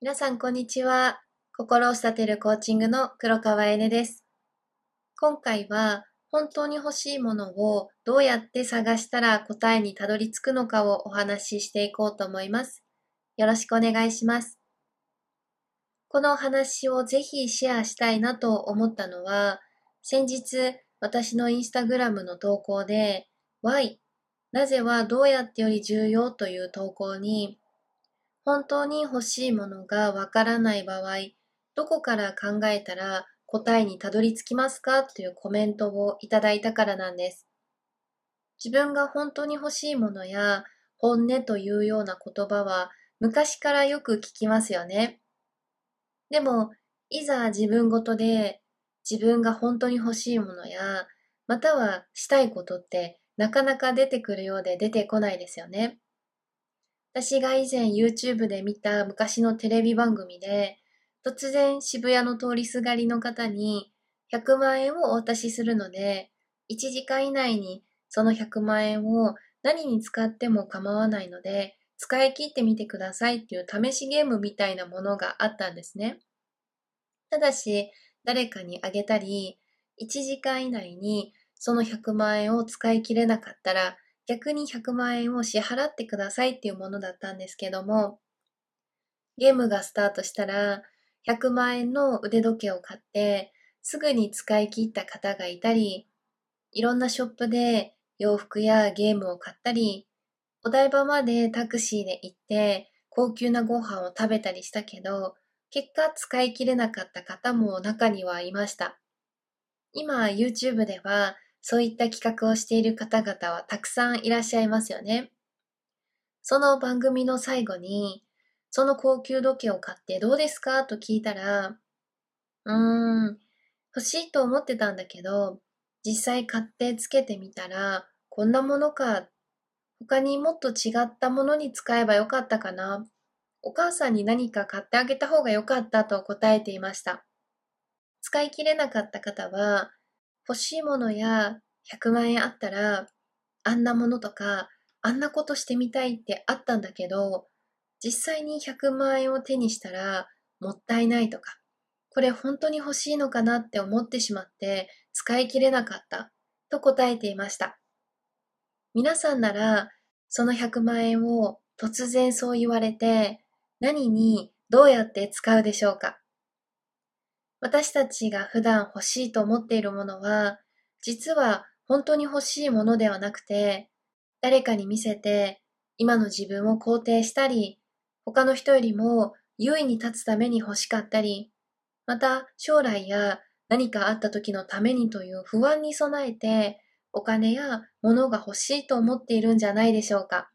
皆さん、こんにちは。心を育てるコーチングの黒川えねです。今回は、本当に欲しいものをどうやって探したら答えにたどり着くのかをお話ししていこうと思います。よろしくお願いします。このお話をぜひシェアしたいなと思ったのは、先日私のインスタグラムの投稿で、Why? なぜはどうやってより重要？という投稿に、本当に欲しいものがわからない場合、どこから考えたら答えにたどり着きますか？というコメントをいただいたからなんです。自分が本当に欲しいものや本音というような言葉は昔からよく聞きますよね。でも、いざ自分ごとで自分が本当に欲しいものや、またはしたいことってなかなか出てくるようで出てこないですよね。私が以前 YouTube で見た昔のテレビ番組で、突然渋谷の通りすがりの方に100万円をお渡しするので、1時間以内にその100万円を何に使っても構わないので、使い切ってみてくださいっていう試しゲームみたいなものがあったんですね。ただし、誰かにあげたり、1時間以内にその100万円を使い切れなかったら、逆に100万円を支払ってくださいっていうものだったんですけども、ゲームがスタートしたら、100万円の腕時計を買って、すぐに使い切った方がいたり、いろんなショップで洋服やゲームを買ったり、お台場までタクシーで行って高級なご飯を食べたりしたけど、結果使い切れなかった方も中にはいました。今 YouTube ではそういった企画をしている方々はたくさんいらっしゃいますよね。その番組の最後に、その高級時計を買ってどうですかと聞いたら、うーん、欲しいと思ってたんだけど、実際買ってつけてみたら、こんなものか、他にもっと違ったものに使えばよかったかな。お母さんに何か買ってあげた方がよかったと答えていました。使い切れなかった方は、欲しいものや100万円あったら、あんなものとか、あんなことしてみたいってあったんだけど、実際に100万円を手にしたら、もったいないとか、これ本当に欲しいのかなって思ってしまって使い切れなかったと答えていました。皆さんなら、その100万円を突然そう言われて、何にどうやって使うでしょうか？私たちが普段欲しいと思っているものは、実は本当に欲しいものではなくて、誰かに見せて今の自分を肯定したり、他の人よりも優位に立つために欲しかったり、また将来や何かあった時のためにという不安に備えてお金や物が欲しいと思っているんじゃないでしょうか。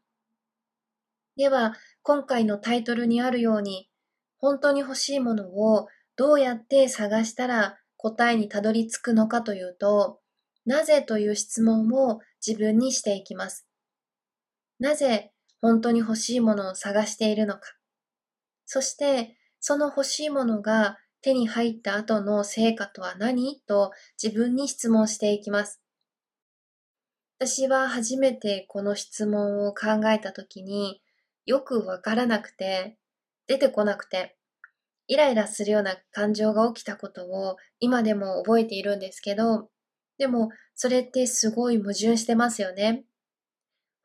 では、今回のタイトルにあるように、本当に欲しいものをどうやって探したら答えにたどり着くのかというと、なぜという質問を自分にしていきます。なぜ本当に欲しいものを探しているのか。そして、その欲しいものが手に入った後の成果とは何？と自分に質問していきます。私は初めてこの質問を考えたときによくわからなくて、出てこなくて、イライラするような感情が起きたことを今でも覚えているんですけど、でもそれってすごい矛盾してますよね。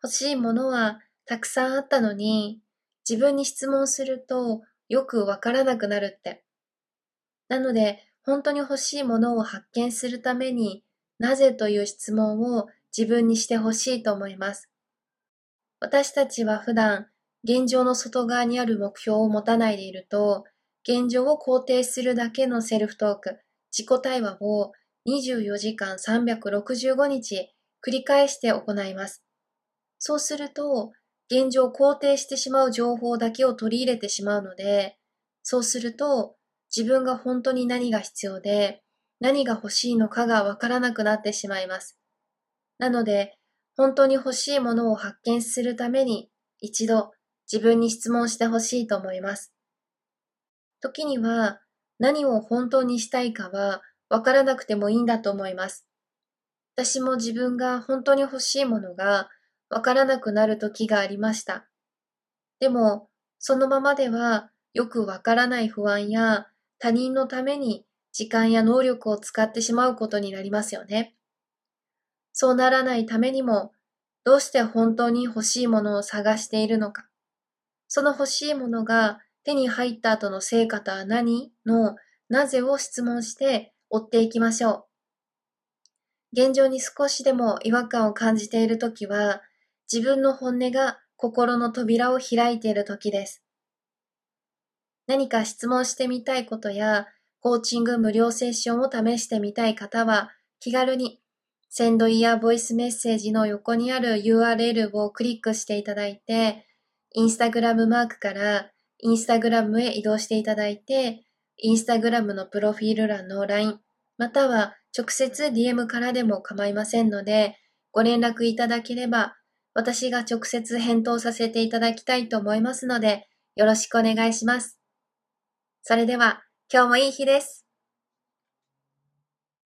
欲しいものはたくさんあったのに、自分に質問するとよくわからなくなるって。なので、本当に欲しいものを発見するために、なぜという質問を自分にしてほしいと思います。私たちは普段、現状の外側にある目標を持たないでいると、現状を肯定するだけのセルフトーク、自己対話を24時間365日繰り返して行います。そうすると、現状を肯定してしまう情報だけを取り入れてしまうので、そうすると自分が本当に何が必要で何が欲しいのかがわからなくなってしまいます。なので、本当に欲しいものを発見するために一度自分に質問してほしいと思います。時には何を本当にしたいかはわからなくてもいいんだと思います。私も自分が本当に欲しいものがわからなくなる時がありました。でも、そのままではよくわからない不安や他人のために時間や能力を使ってしまうことになりますよね。そうならないためにも、どうして本当に欲しいものを探しているのか、その欲しいものが手に入った後の成果とは何？のなぜを質問して追っていきましょう。現状に少しでも違和感を感じているときは、自分の本音が心の扉を開いているときです。何か質問してみたいことや、コーチング無料セッションを試してみたい方は、気軽に、センドイヤーボイスメッセージの横にある URL をクリックしていただいて、インスタグラムマークからインスタグラムへ移動していただいて、インスタグラムのプロフィール欄の LINE、または直接 DM からでも構いませんので、ご連絡いただければ、私が直接返答させていただきたいと思いますので、よろしくお願いします。それでは、今日もいい日です。